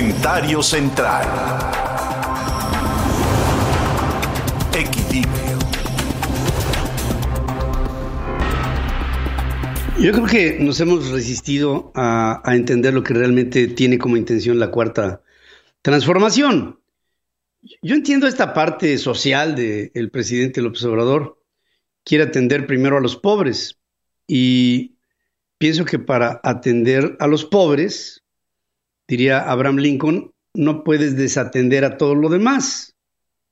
Comentario central. Equilibrio. Yo creo que nos hemos resistido a, entender lo que realmente tiene como intención la cuarta transformación. Yo entiendo esta parte social del presidente López Obrador. Quiere atender primero a los pobres y pienso que para atender a los pobres, diría Abraham Lincoln, no puedes desatender a todo lo demás.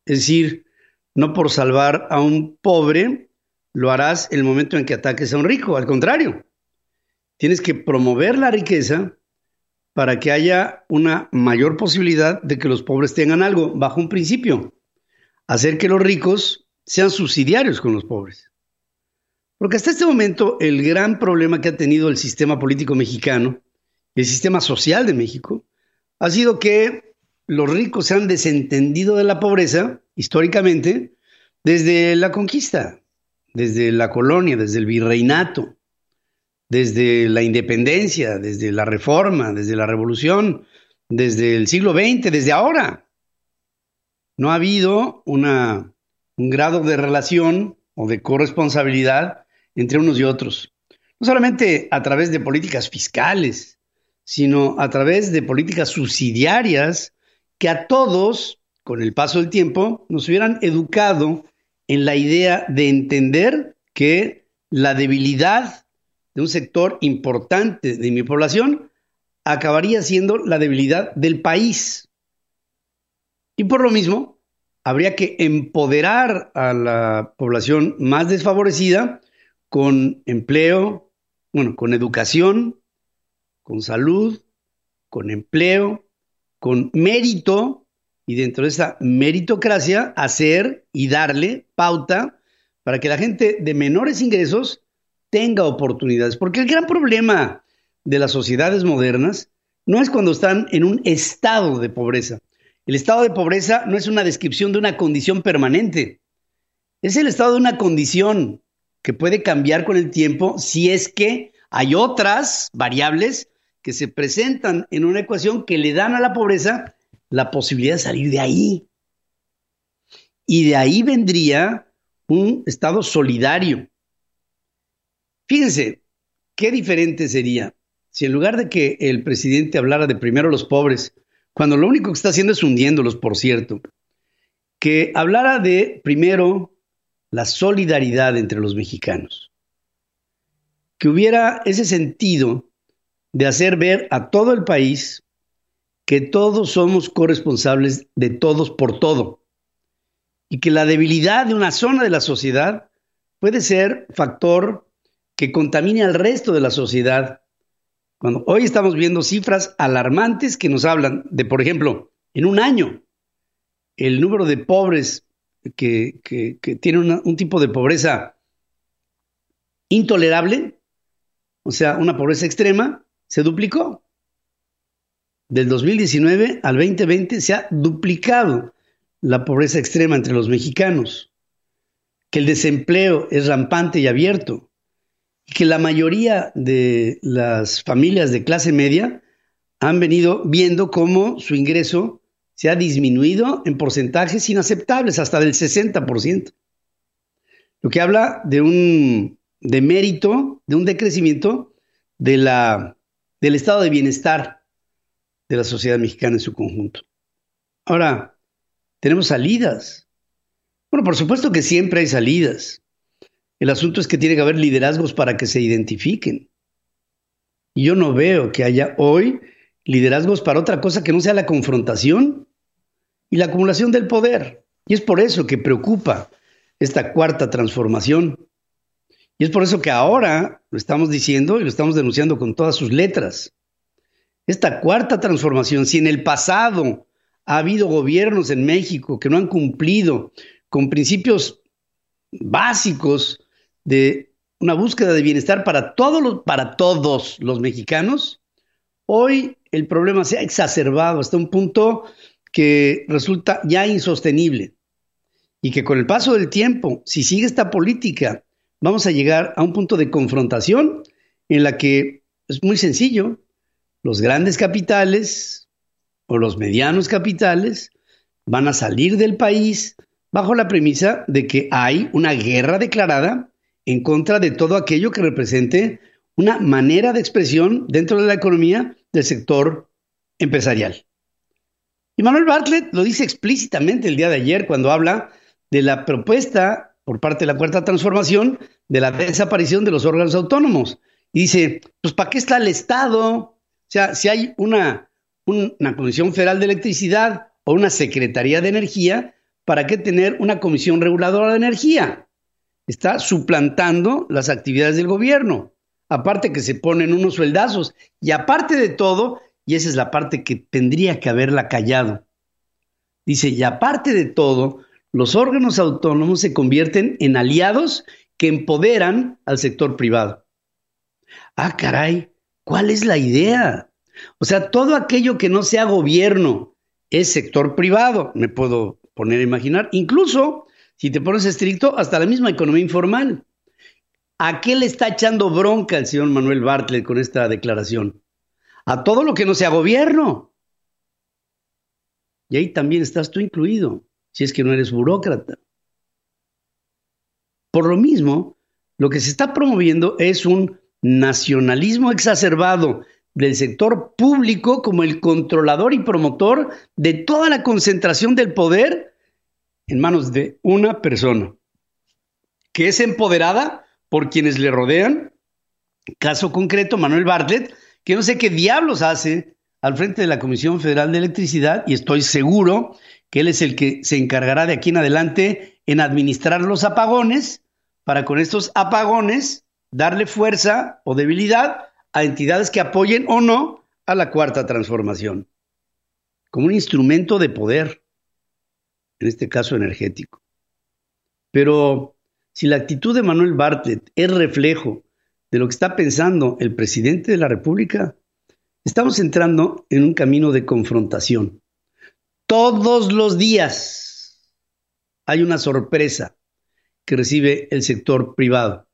Es decir, no por salvar a un pobre lo harás el momento en que ataques a un rico, al contrario. Tienes que promover la riqueza para que haya una mayor posibilidad de que los pobres tengan algo, bajo un principio, hacer que los ricos sean subsidiarios con los pobres. Porque hasta este momento el gran problema que ha tenido el sistema político mexicano, el sistema social de México, ha sido que los ricos se han desentendido de la pobreza, históricamente, desde la conquista, desde la colonia, desde el virreinato, desde la independencia, desde la reforma, desde la revolución, desde el siglo XX, desde ahora. No ha habido una, un grado de relación o de corresponsabilidad entre unos y otros. No solamente a través de políticas fiscales, sino a través de políticas subsidiarias que a todos, con el paso del tiempo, nos hubieran educado en la idea de entender que la debilidad de un sector importante de mi población acabaría siendo la debilidad del país. Y por lo mismo, habría que empoderar a la población más desfavorecida con empleo, bueno, con educación, con salud, con empleo, con mérito y dentro de esa meritocracia hacer y darle pauta para que la gente de menores ingresos tenga oportunidades. Porque el gran problema de las sociedades modernas no es cuando están en un estado de pobreza. El estado de pobreza no es una descripción de una condición permanente, es el estado de una condición que puede cambiar con el tiempo si es que hay otras variables que se presentan en una ecuación que le dan a la pobreza la posibilidad de salir de ahí. Y de ahí vendría un estado solidario. Fíjense, qué diferente sería si en lugar de que el presidente hablara de primero los pobres, cuando lo único que está haciendo es hundiéndolos, por cierto, que hablara de primero la solidaridad entre los mexicanos. Que hubiera ese sentido de hacer ver a todo el país que todos somos corresponsables de todos por todo y que la debilidad de una zona de la sociedad puede ser factor que contamine al resto de la sociedad. Cuando hoy estamos viendo cifras alarmantes que nos hablan de, por ejemplo, en un año, el número de pobres que, que, tiene un tipo de pobreza intolerable, o sea, una pobreza extrema, se duplicó. Del 2019 al 2020 se ha duplicado la pobreza extrema entre los mexicanos, que el desempleo es rampante y abierto, y que la mayoría de las familias de clase media han venido viendo cómo su ingreso se ha disminuido en porcentajes inaceptables, hasta del 60%. Lo que habla de un de mérito, de un decrecimiento de la, del estado de bienestar de la sociedad mexicana en su conjunto. Ahora, tenemos salidas. Bueno, por supuesto que siempre hay salidas. El asunto es que tiene que haber liderazgos para que se identifiquen. Y yo no veo que haya hoy liderazgos para otra cosa que no sea la confrontación y la acumulación del poder. Y es por eso que preocupa esta cuarta transformación. Y es por eso que ahora lo estamos diciendo y lo estamos denunciando con todas sus letras. Esta cuarta transformación, si en el pasado ha habido gobiernos en México que no han cumplido con principios básicos de una búsqueda de bienestar para todos los, para todos los mexicanos, hoy el problema se ha exacerbado hasta un punto que resulta ya insostenible y que con el paso del tiempo, si sigue esta política, vamos a llegar a un punto de confrontación en la que es muy sencillo, los grandes capitales o los medianos capitales van a salir del país bajo la premisa de que hay una guerra declarada en contra de todo aquello que represente una manera de expresión dentro de la economía del sector empresarial. Y Manuel Bartlett lo dice explícitamente el día de ayer cuando habla de la propuesta por parte de la Cuarta Transformación de la desaparición de los órganos autónomos. Y dice, pues ¿para qué está el Estado? O sea, si hay una, una Comisión Federal de Electricidad o una Secretaría de Energía, ¿para qué tener una Comisión Reguladora de Energía? Está suplantando las actividades del gobierno. Aparte que se ponen unos sueldazos. Y aparte de todo, y esa es la parte que tendría que haberla callado, dice, y aparte de todo, los órganos autónomos se convierten en aliados que empoderan al sector privado. Ah, caray, ¿cuál es la idea? O sea, todo aquello que no sea gobierno es sector privado, me puedo poner a imaginar. Incluso, si te pones estricto, hasta la misma economía informal. ¿A qué le está echando bronca el señor Manuel Bartlett con esta declaración? A todo lo que no sea gobierno. Y ahí también estás tú incluido si es que no eres burócrata. Por lo mismo, lo que se está promoviendo es un nacionalismo exacerbado del sector público como el controlador y promotor de toda la concentración del poder en manos de una persona, que es empoderada por quienes le rodean. Caso concreto, Manuel Bartlett, que no sé qué diablos hace al frente de la Comisión Federal de Electricidad y estoy seguro que él es el que se encargará de aquí en adelante en administrar los apagones para con estos apagones darle fuerza o debilidad a entidades que apoyen o no a la cuarta transformación, como un instrumento de poder, en este caso energético. Pero si la actitud de Manuel Bartlett es reflejo de lo que está pensando el presidente de la República, estamos entrando en un camino de confrontación. Todos los días hay una sorpresa que recibe el sector privado.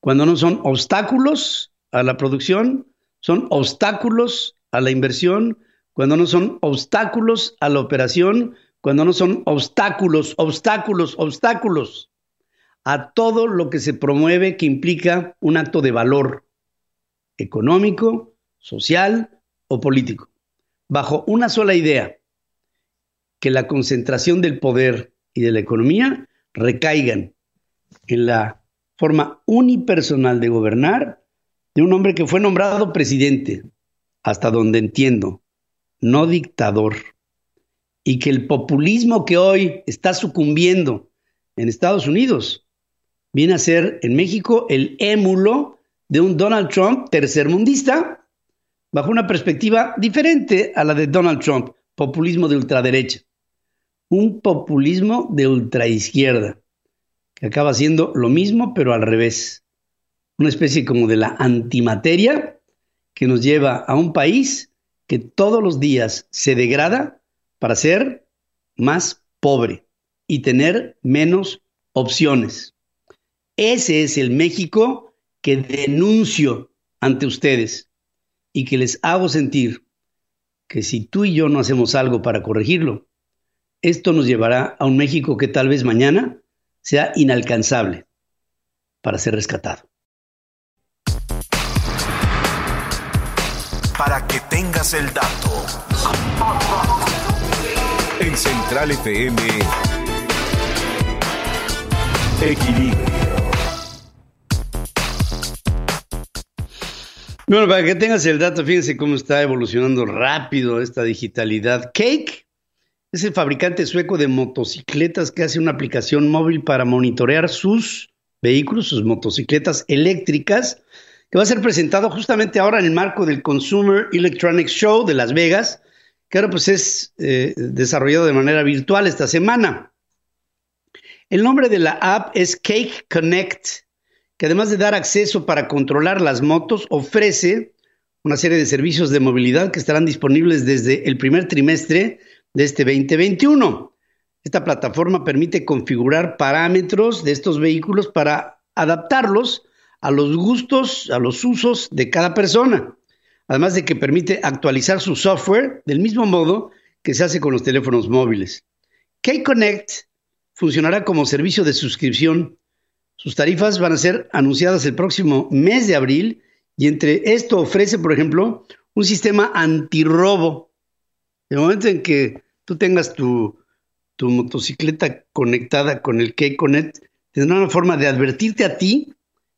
Cuando no son obstáculos a la producción, son obstáculos a la inversión, cuando no son obstáculos a la operación, cuando no son obstáculos, obstáculos, obstáculos a todo lo que se promueve que implica un acto de valor económico, social o político, bajo una sola idea, que la concentración del poder y de la economía recaigan en la forma unipersonal de gobernar de un hombre que fue nombrado presidente, hasta donde entiendo, no dictador, y que el populismo que hoy está sucumbiendo en Estados Unidos viene a ser en México el émulo de un Donald Trump tercermundista, bajo una perspectiva diferente a la de Donald Trump, populismo de ultraderecha un populismo de ultraizquierda, que acaba siendo lo mismo pero al revés. Una especie como de la antimateria que nos lleva a un país que todos los días se degrada para ser más pobre y tener menos opciones. Ese es el México que denuncio ante ustedes y que les hago sentir que si tú y yo no hacemos algo para corregirlo, esto nos llevará a un México que tal vez mañana sea inalcanzable para ser rescatado. Para que tengas el dato. En Central FM, Equilibrio. Bueno, para que tengas el dato, fíjense cómo está evolucionando rápido esta digitalidad. Cake es el fabricante sueco de motocicletas que hace una aplicación móvil para monitorear sus vehículos, sus motocicletas eléctricas, que va a ser presentado justamente ahora en el marco del Consumer Electronics Show de Las Vegas, que ahora pues es eh, desarrollado de manera virtual esta semana. El nombre de la app es Cake Connect, que además de dar acceso para controlar las motos, ofrece una serie de servicios de movilidad que estarán disponibles desde el primer trimestre de este 2021. Esta plataforma permite configurar parámetros de estos vehículos para adaptarlos a los gustos, a los usos de cada persona. además de que permite actualizar su software del mismo modo que se hace con los teléfonos móviles. K-Connect funcionará como servicio de suscripción. Sus tarifas van a ser anunciadas el próximo mes de abril y entre esto ofrece, por ejemplo, un sistema antirrobo. El momento en que tú tengas tu, motocicleta conectada con el K-Connect, tendrá una forma de advertirte a ti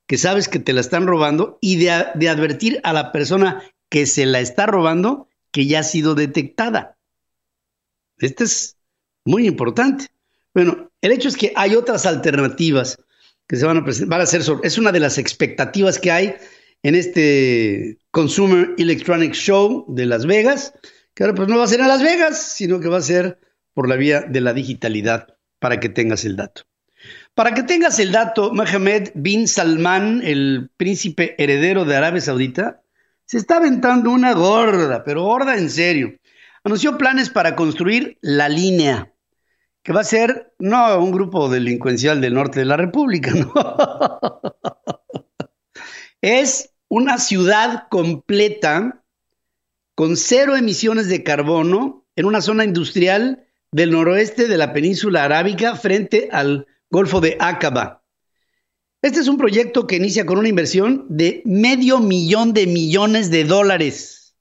que sabes que te la están robando y de, de advertir a la persona que se la está robando que ya ha sido detectada. Este es muy importante. Bueno, el hecho es que hay otras alternativas que se van a presentar, van a ser, es una de las expectativas que hay en este Consumer Electronics Show de Las Vegas, que ahora pues no va a ser en Las Vegas, sino que va a ser por la vía de la digitalidad, para que tengas el dato. Para que tengas el dato, Mohammed bin Salman, el príncipe heredero de Arabia Saudita, se está aventando una gorda, pero gorda en serio. Anunció planes para construir la línea, que va a ser no un grupo delincuencial del norte de la República, no. es una ciudad completa con cero emisiones de carbono en una zona industrial del noroeste de la península arábica frente al Golfo de Aqaba. Este es un proyecto que inicia con una inversión de medio millón de millones de dólares.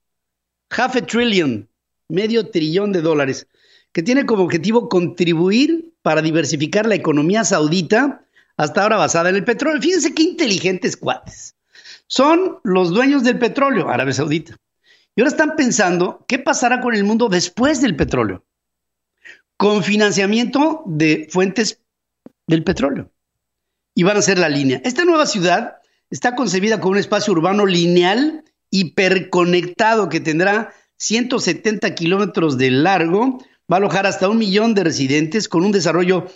Half a trillion, medio trillón de dólares, que tiene como objetivo contribuir para diversificar la economía saudita, hasta ahora basada en el petróleo. Fíjense qué inteligentes cuates. Son los dueños del petróleo, Arabia Saudita. Y ahora están pensando qué pasará con el mundo después del petróleo, con financiamiento de fuentes del petróleo y van a ser la línea. Esta nueva ciudad está concebida como un espacio urbano lineal hiperconectado que tendrá 170 kilómetros de largo, va a alojar hasta un millón de residentes con un desarrollo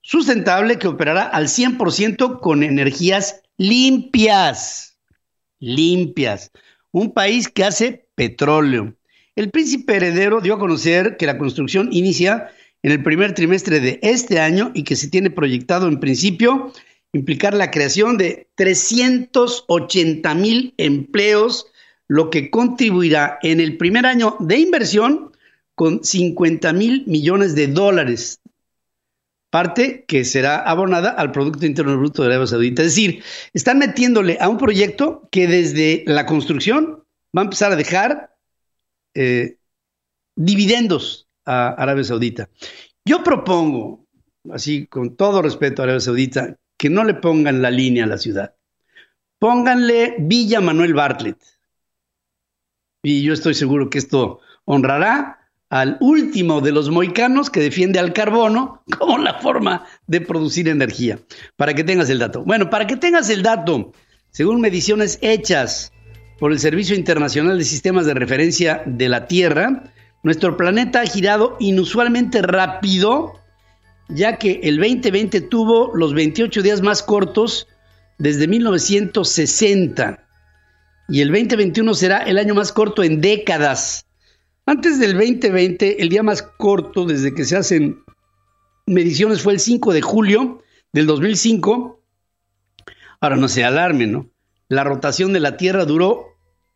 sustentable que operará al 100% con energías limpias. Limpias. Un país que hace petróleo. El príncipe heredero dio a conocer que la construcción inicia en el primer trimestre de este año y que se tiene proyectado en principio implicar la creación de 380 mil empleos, lo que contribuirá en el primer año de inversión con 50 mil millones de dólares, parte que será abonada al Producto Interno Bruto de Arabia Saudita. Es decir, están metiéndole a un proyecto que desde la construcción va a empezar a dejar eh, dividendos a Arabia Saudita. Yo propongo, así con todo respeto a Arabia Saudita, que no le pongan la línea a la ciudad. Pónganle Villa Manuel Bartlett. Y yo estoy seguro que esto honrará al último de los moicanos que defiende al carbono como la forma de producir energía. Para que tengas el dato. Bueno, para que tengas el dato, según mediciones hechas por el Servicio Internacional de Sistemas de Referencia de la Tierra, nuestro planeta ha girado inusualmente rápido ya que el 2020 tuvo los 28 días más cortos desde 1960 y el 2021 será el año más corto en décadas. Antes del 2020, el día más corto desde que se hacen mediciones fue el 5 de julio del 2005. Ahora no se alarmen, ¿no? La rotación de la Tierra duró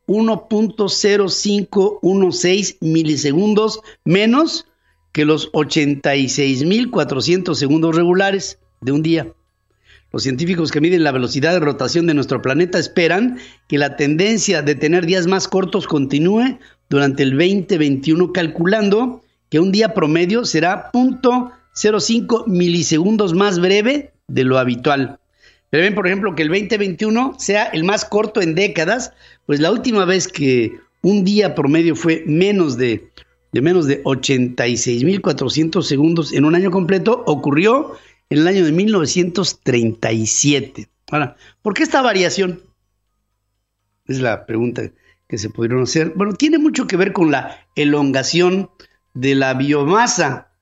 1.0516 milisegundos menos que los 86.400 segundos regulares de un día. Los científicos que miden la velocidad de rotación de nuestro planeta esperan que la tendencia de tener días más cortos continúe durante el 2021, calculando que un día promedio será 0.05 milisegundos más breve de lo habitual. ven, por ejemplo, que el 2021 sea el más corto en décadas, pues la última vez que un día promedio fue menos de de menos de 86.400 segundos en un año completo ocurrió en el año de 1937. Ahora, ¿por qué esta variación? Es la pregunta que se pudieron hacer. Bueno, tiene mucho que ver con la elongación de la biomasa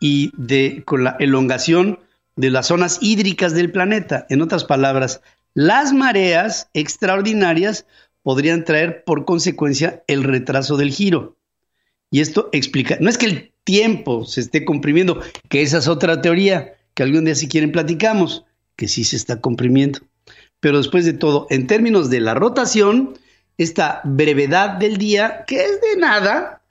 y de, con la elongación de las zonas hídricas del planeta. En otras palabras, las mareas extraordinarias podrían traer por consecuencia el retraso del giro. Y esto explica, no es que el tiempo se esté comprimiendo, que esa es otra teoría, que algún día si quieren platicamos, que sí se está comprimiendo. Pero después de todo, en términos de la rotación, esta brevedad del día, que es de nada,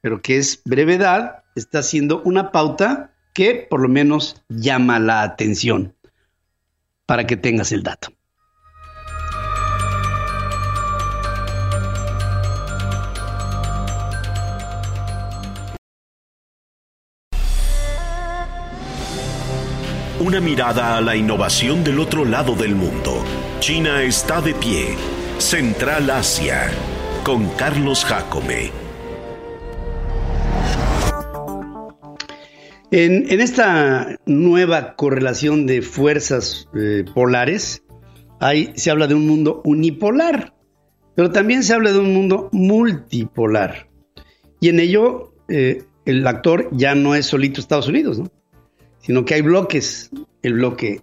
pero que es brevedad, está siendo una pauta que por lo menos llama la atención para que tengas el dato. Una mirada a la innovación del otro lado del mundo. China está de pie. Central Asia. Con Carlos Jacome. En, esta nueva correlación de fuerzas eh, polares, hay, se habla de un mundo unipolar, pero también se habla de un mundo multipolar. Y en ello, eh, el actor ya no es solito Estados Unidos, sino que hay bloques, el bloque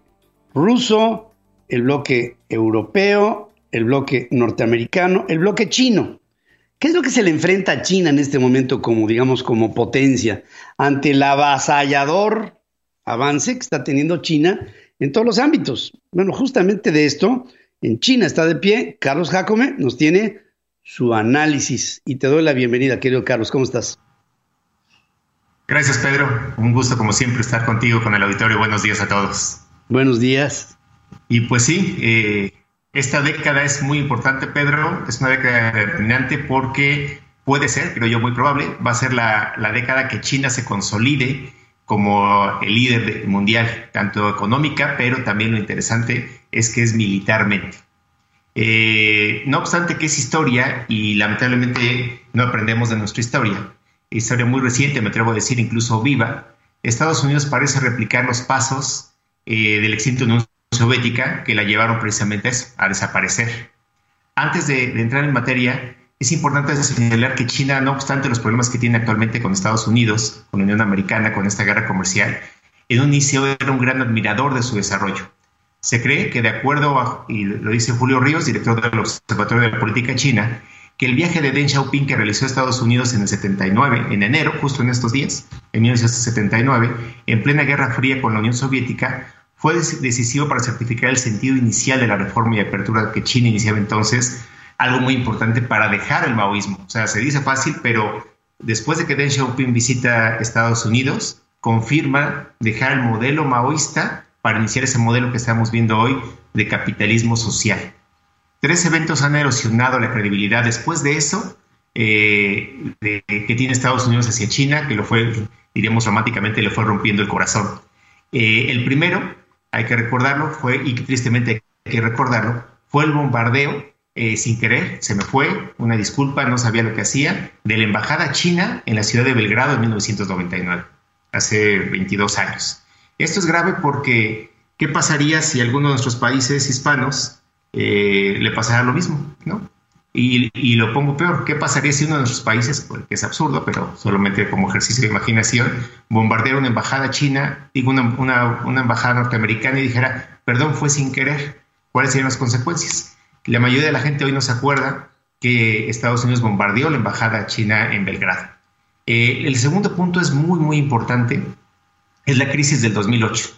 ruso, el bloque europeo, el bloque norteamericano, el bloque chino. ¿Qué es lo que se le enfrenta a China en este momento como, digamos, como potencia ante el avasallador avance que está teniendo China en todos los ámbitos? Bueno, justamente de esto, en China está de pie, Carlos Jacome nos tiene su análisis y te doy la bienvenida, querido Carlos, ¿cómo estás? Gracias, Pedro. Un gusto, como siempre, estar contigo con el auditorio. Buenos días a todos. Buenos días. Y pues sí, eh, esta década es muy importante, Pedro, es una década determinante porque puede ser, creo yo muy probable, va a ser la, década que China se consolide como el líder mundial, tanto económica, pero también lo interesante es que es militarmente. Eh, no obstante que es historia y lamentablemente no aprendemos de nuestra historia, historia muy reciente, me atrevo a decir incluso viva, Estados Unidos parece replicar los pasos eh, del extinto Unión soviética que la llevaron precisamente a desaparecer. Antes de, entrar en materia, es importante señalar que China, no obstante los problemas que tiene actualmente con Estados Unidos, con la Unión Americana, con esta guerra comercial, en un inicio era un gran admirador de su desarrollo. Se cree que de acuerdo a, y lo dice Julio Ríos, director del Observatorio de la Política China, que el viaje de Deng Xiaoping que realizó a Estados Unidos en el 79, en enero, justo en estos días, en 1979, en plena Guerra Fría con la Unión Soviética, fue decisivo para certificar el sentido inicial de la reforma y apertura que China iniciaba entonces, algo muy importante para dejar el maoísmo. O sea, se dice fácil, pero después de que Deng Xiaoping visita Estados Unidos, confirma dejar el modelo maoísta para iniciar ese modelo que estamos viendo hoy de capitalismo social. Tres eventos han erosionado la credibilidad después de eso eh, que tiene Estados Unidos hacia China, que lo fue, diríamos dramáticamente, le fue rompiendo el corazón. Eh, el primero hay que recordarlo, fue, y tristemente hay que recordarlo, fue el bombardeo eh, sin querer, se me fue, una disculpa, no sabía lo que hacía, de la embajada china en la ciudad de Belgrado en 1999, hace 22 años. Esto es grave porque, ¿qué pasaría si alguno de nuestros países hispanos eh, le pasara lo mismo? ¿no? Y, lo pongo peor, ¿qué pasaría si uno de nuestros países, porque es absurdo, pero solamente como ejercicio de imaginación, bombardeara una embajada china, digo, una, una, embajada norteamericana y dijera, perdón, fue sin querer, ¿cuáles serían las consecuencias? La mayoría de la gente hoy no se acuerda que Estados Unidos bombardeó la embajada china en Belgrado. Eh, el segundo punto es muy, muy importante, es la crisis del 2008.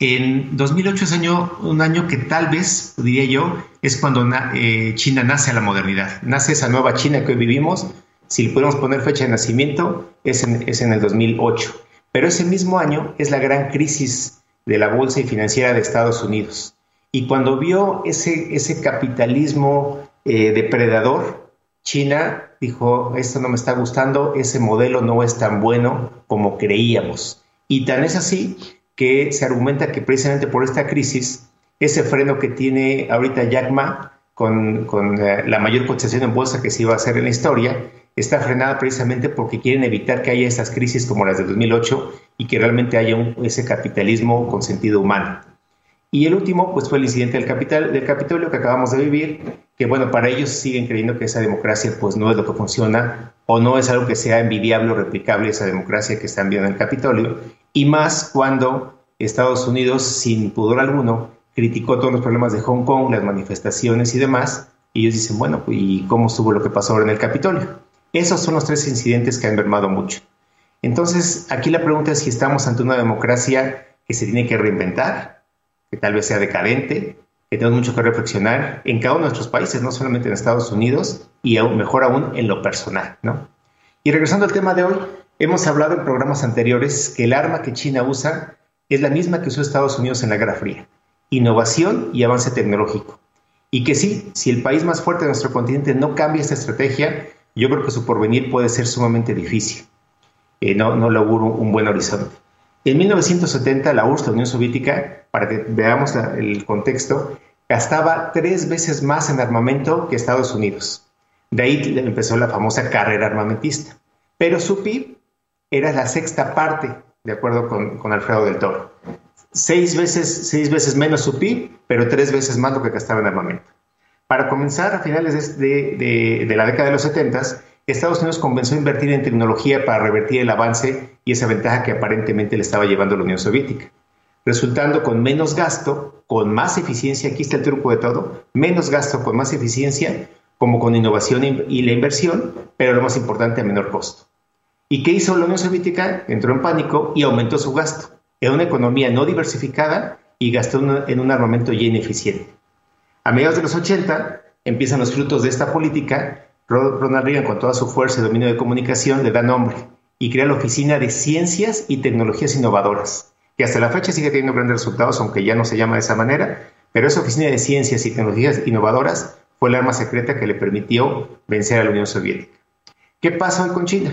En 2008 es año, un año que tal vez, diría yo, es cuando eh, China nace a la modernidad. Nace esa nueva China que hoy vivimos. Si le podemos poner fecha de nacimiento, es en, es en el 2008. Pero ese mismo año es la gran crisis de la bolsa y financiera de Estados Unidos. Y cuando vio ese, ese capitalismo eh, depredador, China dijo, esto no me está gustando, ese modelo no es tan bueno como creíamos. Y tan es así que se argumenta que precisamente por esta crisis, ese freno que tiene ahorita Jack Ma con, con eh, la mayor cotización en bolsa que se iba a hacer en la historia, está frenada precisamente porque quieren evitar que haya esas crisis como las de 2008 y que realmente haya un, ese capitalismo con sentido humano. Y el último, pues fue el incidente del, capital, del Capitolio que acabamos de vivir, que bueno, para ellos siguen creyendo que esa democracia pues no es lo que funciona o no es algo que sea envidiable o replicable esa democracia que están viendo en el Capitolio y más cuando Estados Unidos, sin pudor alguno, criticó todos los problemas de Hong Kong, las manifestaciones y demás, y ellos dicen, bueno, ¿y cómo estuvo lo que pasó ahora en el Capitolio? Esos son los tres incidentes que han mermado mucho. Entonces, aquí la pregunta es si estamos ante una democracia que se tiene que reinventar, que tal vez sea decadente, que tenemos mucho que reflexionar en cada uno de nuestros países, no solamente en Estados Unidos y aún, mejor aún en lo personal, ¿no? Y regresando al tema de hoy, hemos hablado en programas anteriores que el arma que China usa es la misma que usó Estados Unidos en la Guerra Fría, innovación y avance tecnológico. Y que sí, si el país más fuerte de nuestro continente no cambia esta estrategia, yo creo que su porvenir puede ser sumamente difícil. Eh, no, le auguro un buen horizonte. En 1970, la URSS, la Unión Soviética, para que veamos el contexto, gastaba tres veces más en armamento que Estados Unidos. De ahí empezó la famosa carrera armamentista. Pero su PIB era la sexta parte, de acuerdo con, Alfredo del Toro. Seis veces, seis veces menos su PIB, pero tres veces más lo que gastaba en armamento. Para comenzar, a finales de, la década de los 70, Estados Unidos comenzó a invertir en tecnología para revertir el avance y esa ventaja que aparentemente le estaba llevando la Unión Soviética, resultando con menos gasto, con más eficiencia, aquí está el truco de todo, menos gasto con más eficiencia, como con innovación y la inversión, pero lo más importante, a menor costo. ¿Y qué hizo la Unión Soviética? Entró en pánico y aumentó su gasto. en una economía no diversificada y gastó en un armamento ya ineficiente. A mediados de los 80 empiezan los frutos de esta política. Ronald Reagan, con toda su fuerza y dominio de comunicación, le da nombre y crea la Oficina de Ciencias y Tecnologías Innovadoras, que hasta la fecha sigue teniendo grandes resultados, aunque ya no se llama de esa manera, pero esa Oficina de Ciencias y Tecnologías Innovadoras fue el arma secreta que le permitió vencer a la Unión Soviética. ¿Qué pasa hoy con China?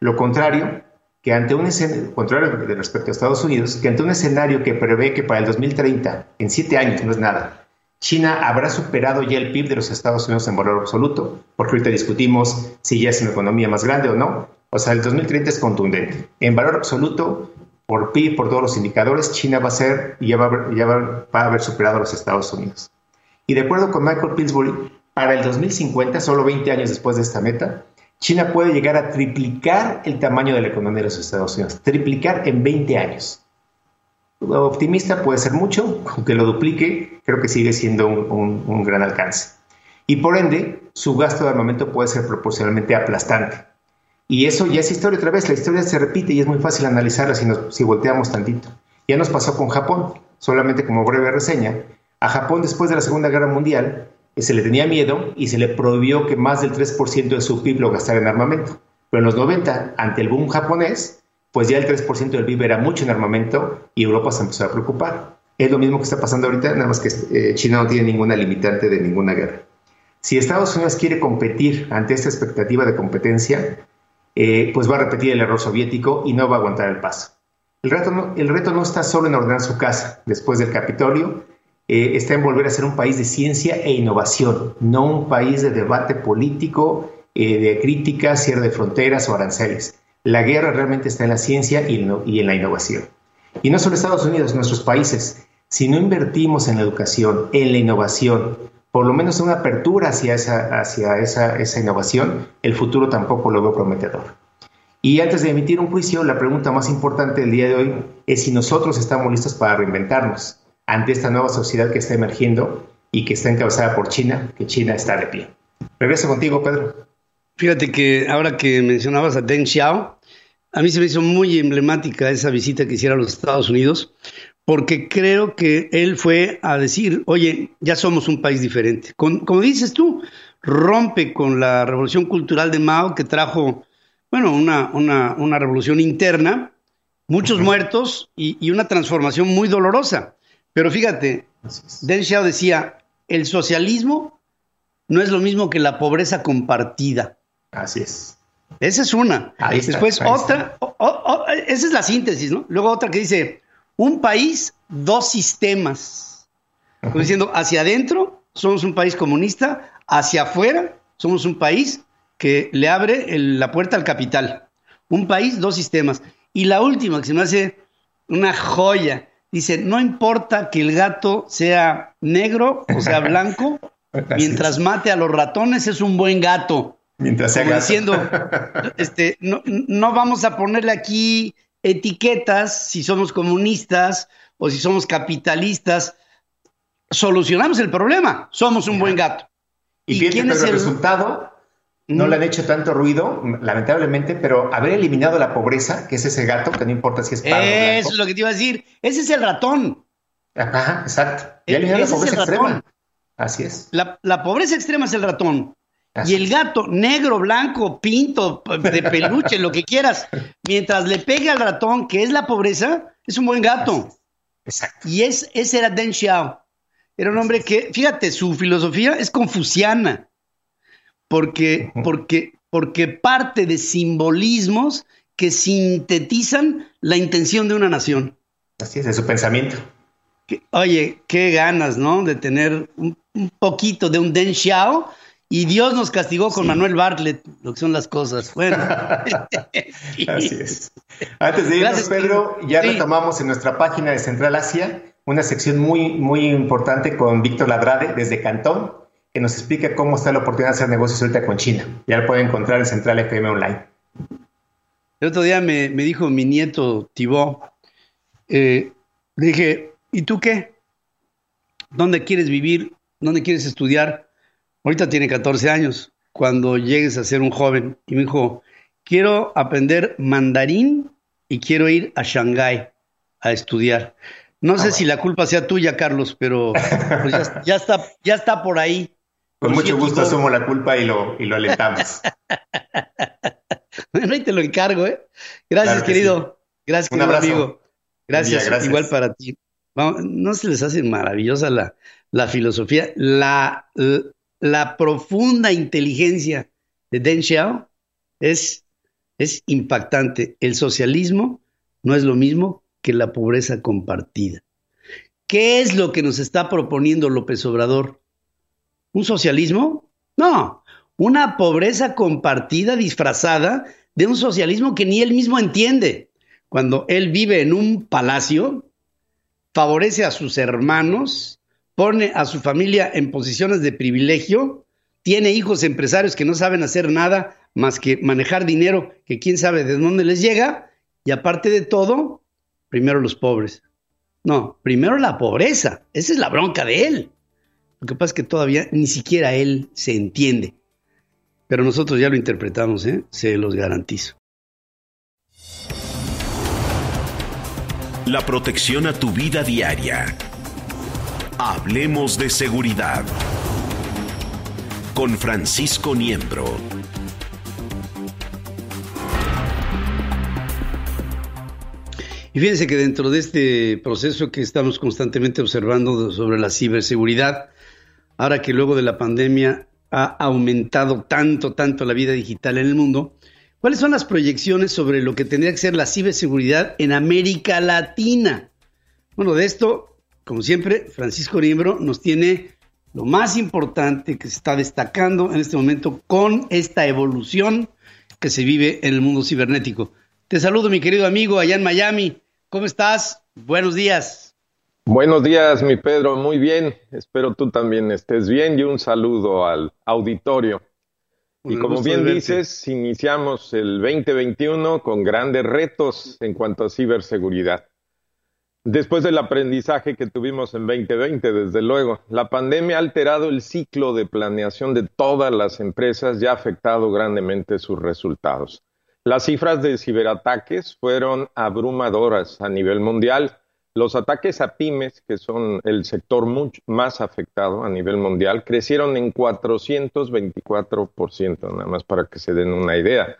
Lo contrario, que ante un escenario, contrario respecto a Estados Unidos, que ante un escenario que prevé que para el 2030, en siete años, no es nada, China habrá superado ya el PIB de los Estados Unidos en valor absoluto, porque ahorita discutimos si ya es una economía más grande o no. O sea, el 2030 es contundente. En valor absoluto, por PIB, por todos los indicadores, China va a ser, ya va, va, a haber superado a los Estados Unidos. Y de acuerdo con Michael Pillsbury, para el 2050, solo 20 años después de esta meta, China puede llegar a triplicar el tamaño de la economía de los Estados Unidos, triplicar en 20 años optimista puede ser mucho, aunque lo duplique, creo que sigue siendo un, gran alcance. Y por ende, su gasto de armamento puede ser proporcionalmente aplastante. Y eso ya es historia otra vez, la historia se repite y es muy fácil analizarla si, si volteamos tantito. Ya nos pasó con Japón, solamente como breve reseña. A Japón después de la Segunda Guerra Mundial se le tenía miedo y se le prohibió que más del 3% de su PIB lo gastara en armamento. Pero en los 90, ante el boom japonés, pues ya el 3% del PIB era mucho en armamento y Europa se empezó a preocupar. Es lo mismo que está pasando ahorita, nada más que eh, China no tiene ninguna limitante de ninguna guerra. Si Estados Unidos quiere competir ante esta expectativa de competencia, eh, pues va a repetir el error soviético y no va a aguantar el paso. El reto no, el reto no está solo en ordenar su casa después del Capitolio, eh, está en volver a ser un país de ciencia e innovación, no un país de debate político, de crítica, cierre de fronteras o aranceles. La guerra realmente está en la ciencia y, en la innovación. Y no solo Estados Unidos, nuestros países. Si no invertimos en la educación, en la innovación, por lo menos una apertura hacia esa, esa innovación, el futuro tampoco lo veo prometedor. Y antes de emitir un juicio, la pregunta más importante del día de hoy es si nosotros estamos listos para reinventarnos ante esta nueva sociedad que está emergiendo y que está encabezada por China, que China está de pie. Regreso contigo, Pedro. Fíjate que ahora que mencionabas a Deng Xiao, a mí se me hizo muy emblemática esa visita que hiciera a los Estados Unidos, porque creo que él fue a decir, oye, ya somos un país diferente. como dices tú, rompe con la revolución cultural de Mao que trajo, bueno, una, una, revolución interna, muchos muertos y, y, una transformación muy dolorosa. Pero fíjate, Deng Xiao decía, el socialismo no es lo mismo que la pobreza compartida. Así es. Esa es una. Después otra, esa es la síntesis, ¿no? Luego otra que dice, un país, dos sistemas. diciendo, hacia adentro somos un país comunista, hacia afuera somos un país que le abre la puerta al capital. Un país, dos sistemas. Y la última, que se me hace una joya, dice, no importa que el gato sea negro o sea blanco, mientras mate a los ratones es un buen gato. Mientras sea diciendo, este, no, no vamos a ponerle aquí etiquetas si somos comunistas o si somos capitalistas. Solucionamos el problema. Somos un buen gato. Y, fíjate, el... resultado no le han hecho tanto ruido, lamentablemente, pero haber eliminado la pobreza, que es ese gato, que no importa si es Eso es lo que te iba a decir. Ese es el ratón. Ajá, exacto. Ya la pobreza extrema. Así es. La, pobreza extrema es el ratón. y el gato, negro, blanco, pinto, de peluche, lo que quieras, mientras le pegue al ratón, que es la pobreza, es un buen gato. Exacto. Y es, ese era Deng Xiao. Era un hombre que, fíjate, su filosofía es confuciana, porque, porque, porque parte de simbolismos que sintetizan la intención de una nación. Así es, de su pensamiento. oye, qué ganas, ¿no? De tener un, poquito de un Deng Xiao y Dios nos castigó con Manuel Bartlett, lo que son las cosas. Bueno. Así es. Antes de irnos, Pedro, ya retomamos en nuestra página de Central Asia una sección muy, muy importante con Víctor Ladrade desde Cantón, que nos explica cómo está la oportunidad de hacer negocios ahorita con China. Ya lo pueden encontrar en Central FM Online. El otro día me, dijo mi nieto Tibó, eh, dije, ¿y tú qué? ¿Dónde quieres vivir? ¿Dónde quieres estudiar? Ahorita tiene 14 años. Cuando llegues a ser un joven, y me dijo, quiero aprender mandarín y quiero ir a Shanghái a estudiar. No sé ah, si la culpa sea tuya, Carlos, pero pues ya, está, ya está por ahí. Con mucho gusto asumo la culpa y lo, y lo alentamos. bueno, ahí te lo encargo, ¿eh? Gracias, querido. Gracias, querido amigo. Gracias, igual para ti. no se les hace maravillosa la, la filosofía, la, la, profunda inteligencia de Deng Xiao es, es impactante. El socialismo no es lo mismo que la pobreza compartida. ¿Qué es lo que nos está proponiendo López Obrador? ¿Un socialismo? No, una pobreza compartida disfrazada de un socialismo que ni él mismo entiende. Cuando él vive en un palacio, favorece a sus hermanos, pone a su familia en posiciones de privilegio, tiene hijos empresarios que no saben hacer nada más que manejar dinero que quién sabe de dónde les llega, y aparte de todo, primero los pobres. No, primero la pobreza, esa es la bronca de él. Lo que pasa es que todavía ni siquiera él se entiende. Pero nosotros ya lo interpretamos, ¿eh? se los garantizo. La protección a tu vida diaria. Hablemos de seguridad. Con Francisco Niembro. Y fíjense que dentro de este proceso que estamos constantemente observando sobre la ciberseguridad, ahora que luego de la pandemia ha aumentado tanto, tanto la vida digital en el mundo, ¿cuáles son las proyecciones sobre lo que tendría que ser la ciberseguridad en América Latina? Bueno, de esto, como siempre, Francisco Niembro nos tiene lo más importante que se está destacando en este momento con esta evolución que se vive en el mundo cibernético. Te saludo, mi querido amigo, allá en Miami. ¿Cómo estás? Buenos días. Buenos días, mi Pedro. Muy bien. Espero tú también estés bien y un saludo al auditorio. y como bien dices, iniciamos el 2021 con grandes retos en cuanto a ciberseguridad. Después del aprendizaje que tuvimos en 2020, desde luego, la pandemia ha alterado el ciclo de planeación de todas las empresas y ha afectado grandemente sus resultados. Las cifras de ciberataques fueron abrumadoras a nivel mundial los ataques a pymes, que son el sector más afectado a nivel mundial, crecieron en 424%, nada más para que se den una idea.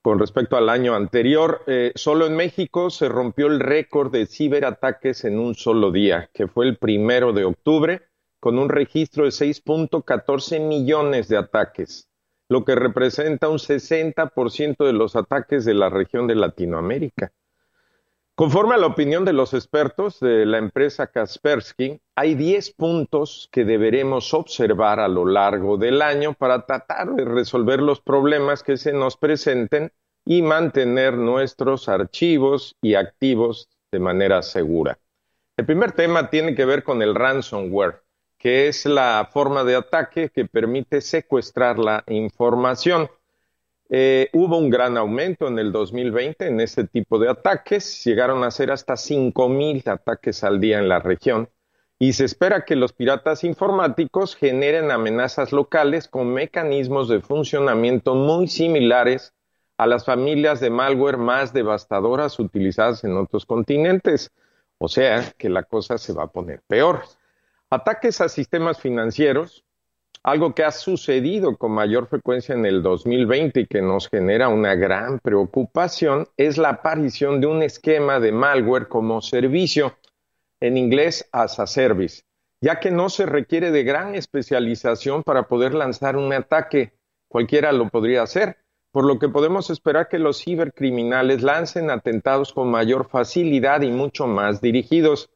Con respecto al año anterior, eh, solo en México se rompió el récord de ciberataques en un solo día, que fue el primero de octubre, con un registro de 6.14 millones de ataques, lo que representa un 60% de los ataques de la región de Latinoamérica. Conforme a la opinión de los expertos de la empresa Kaspersky, hay 10 puntos que deberemos observar a lo largo del año para tratar de resolver los problemas que se nos presenten y mantener nuestros archivos y activos de manera segura. El primer tema tiene que ver con el ransomware, que es la forma de ataque que permite secuestrar la información. Eh, hubo un gran aumento en el 2020 en este tipo de ataques, llegaron a ser hasta 5.000 ataques al día en la región y se espera que los piratas informáticos generen amenazas locales con mecanismos de funcionamiento muy similares a las familias de malware más devastadoras utilizadas en otros continentes. O sea que la cosa se va a poner peor. Ataques a sistemas financieros, algo que ha sucedido con mayor frecuencia en el 2020 y que nos genera una gran preocupación, es la aparición de un esquema de malware como servicio, en inglés as a service, ya que no se requiere de gran especialización para poder lanzar un ataque. Cualquiera lo podría hacer, por lo que podemos esperar que los cibercriminales lancen atentados con mayor facilidad y mucho más dirigidos.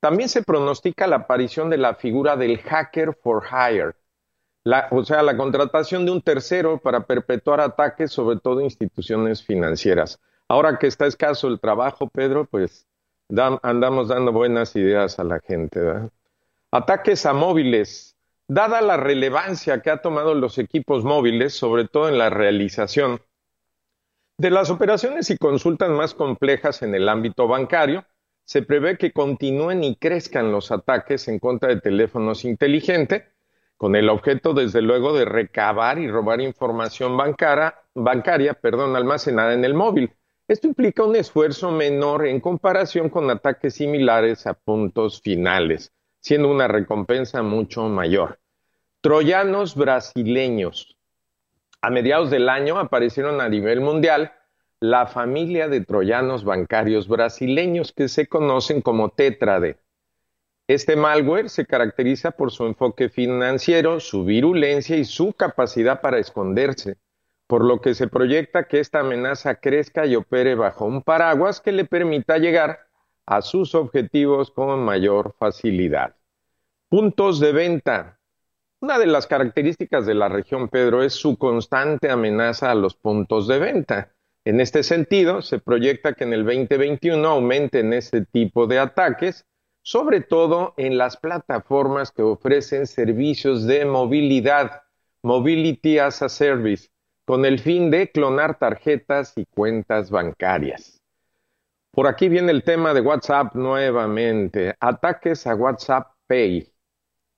También se pronostica la aparición de la figura del hacker for hire, o sea, la contratación de un tercero para perpetuar ataques, sobre todo instituciones financieras. Ahora que está escaso el trabajo, Pedro, pues andamos dando buenas ideas a la gente. Ataques a móviles. Dada la relevancia que ha tomado los equipos móviles, sobre todo en la realización de las operaciones y consultas más complejas en el ámbito bancario, se prevé que continúen y crezcan los ataques en contra de teléfonos inteligentes con el objeto, desde luego, de recabar y robar información bancaria, bancaria perdón, almacenada en el móvil. Esto implica un esfuerzo menor en comparación con ataques similares a puntos finales, siendo una recompensa mucho mayor. Troyanos brasileños. A mediados del año aparecieron a nivel mundial la familia de troyanos bancarios brasileños que se conocen como Tetrade. Este malware se caracteriza por su enfoque financiero, su virulencia y su capacidad para esconderse, por lo que se proyecta que esta amenaza crezca y opere bajo un paraguas que le permita llegar a sus objetivos con mayor facilidad. Puntos de venta. Una de las características de la región Pedro es su constante amenaza a los puntos de venta. En este sentido, se proyecta que en el 2021 aumenten este tipo de ataques sobre todo en las plataformas que ofrecen servicios de movilidad, Mobility as a Service, con el fin de clonar tarjetas y cuentas bancarias. Por aquí viene el tema de WhatsApp nuevamente, ataques a WhatsApp Pay.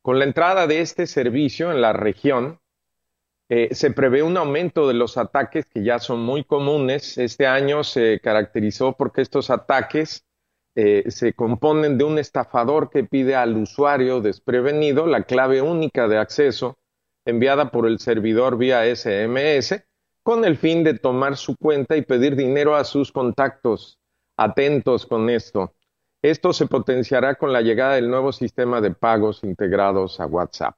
Con la entrada de este servicio en la región, eh, se prevé un aumento de los ataques que ya son muy comunes. Este año se caracterizó porque estos ataques eh, se componen de un estafador que pide al usuario desprevenido la clave única de acceso enviada por el servidor vía SMS con el fin de tomar su cuenta y pedir dinero a sus contactos. Atentos con esto. Esto se potenciará con la llegada del nuevo sistema de pagos integrados a WhatsApp.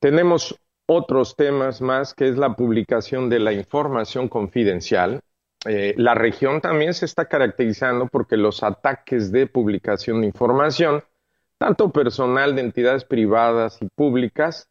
Tenemos otros temas más, que es la publicación de la información confidencial eh, la región también se está caracterizando porque los ataques de publicación de información, tanto personal de entidades privadas y públicas,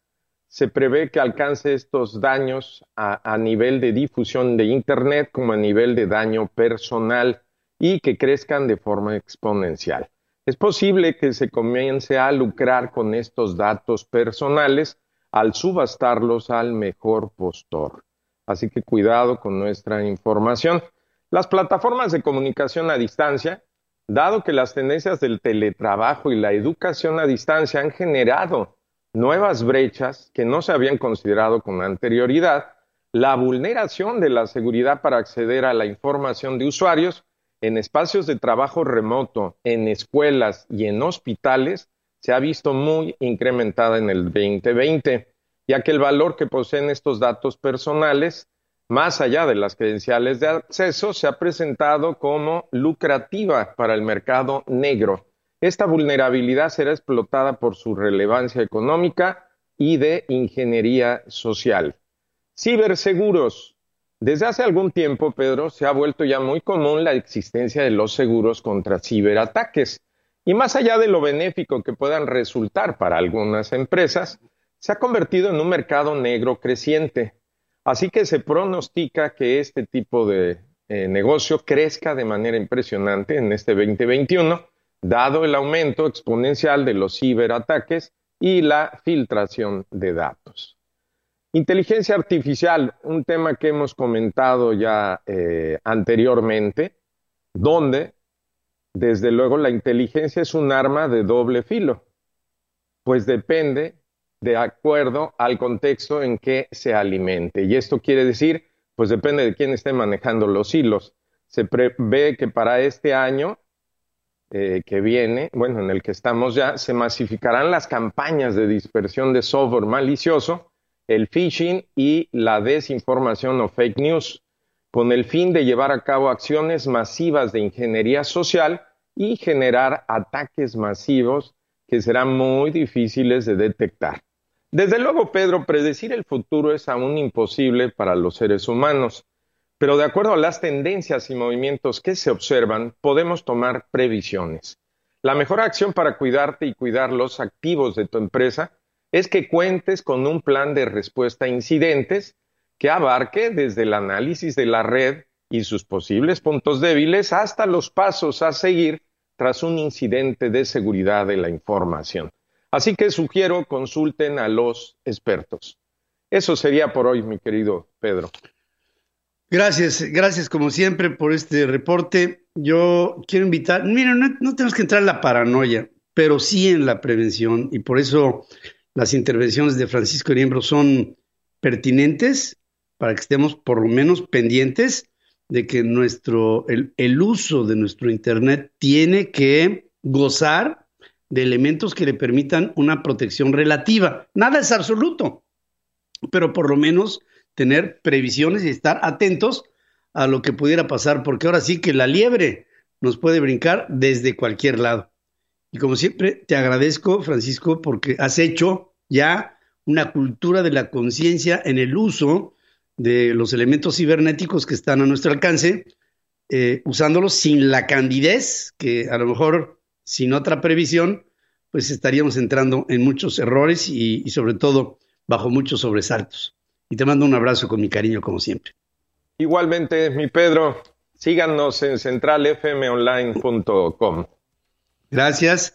se prevé que alcance estos daños a, nivel de difusión de Internet como a nivel de daño personal y que crezcan de forma exponencial. Es posible que se comience a lucrar con estos datos personales al subastarlos al mejor postor. Así que cuidado con nuestra información. Las plataformas de comunicación a distancia, dado que las tendencias del teletrabajo y la educación a distancia han generado nuevas brechas que no se habían considerado con anterioridad, la vulneración de la seguridad para acceder a la información de usuarios en espacios de trabajo remoto, en escuelas y en hospitales se ha visto muy incrementada en el 2020 ya que el valor que poseen estos datos personales, más allá de las credenciales de acceso, se ha presentado como lucrativa para el mercado negro. Esta vulnerabilidad será explotada por su relevancia económica y de ingeniería social. Ciberseguros. Desde hace algún tiempo, Pedro, se ha vuelto ya muy común la existencia de los seguros contra ciberataques. Y más allá de lo benéfico que puedan resultar para algunas empresas, se ha convertido en un mercado negro creciente. Así que se pronostica que este tipo de eh, negocio crezca de manera impresionante en este 2021, dado el aumento exponencial de los ciberataques y la filtración de datos. Inteligencia artificial, un tema que hemos comentado ya eh, anteriormente, donde, desde luego, la inteligencia es un arma de doble filo, pues depende de acuerdo al contexto en que se alimente. Y esto quiere decir, pues depende de quién esté manejando los hilos. Se prevé que para este año eh, que viene, bueno, en el que estamos ya, se masificarán las campañas de dispersión de software malicioso, el phishing y la desinformación o fake news, con el fin de llevar a cabo acciones masivas de ingeniería social y generar ataques masivos que serán muy difíciles de detectar. Desde luego, Pedro, predecir el futuro es aún imposible para los seres humanos, pero de acuerdo a las tendencias y movimientos que se observan, podemos tomar previsiones. La mejor acción para cuidarte y cuidar los activos de tu empresa es que cuentes con un plan de respuesta a incidentes que abarque desde el análisis de la red y sus posibles puntos débiles hasta los pasos a seguir tras un incidente de seguridad de la información. Así que sugiero consulten a los expertos. Eso sería por hoy, mi querido Pedro. Gracias, gracias como siempre por este reporte. Yo quiero invitar, miren, no, tenemos que entrar en la paranoia, pero sí en la prevención y por eso las intervenciones de Francisco Niembro son pertinentes para que estemos por lo menos pendientes de que nuestro, el, uso de nuestro Internet tiene que gozar de elementos que le permitan una protección relativa. Nada es absoluto, pero por lo menos tener previsiones y estar atentos a lo que pudiera pasar, porque ahora sí que la liebre nos puede brincar desde cualquier lado. Y como siempre, te agradezco, Francisco, porque has hecho ya una cultura de la conciencia en el uso de los elementos cibernéticos que están a nuestro alcance, eh, usándolos sin la candidez, que a lo mejor sin otra previsión, pues estaríamos entrando en muchos errores y, y sobre todo bajo muchos sobresaltos. Y te mando un abrazo con mi cariño como siempre. Igualmente, mi Pedro, síganos en centralfmonline.com. Gracias.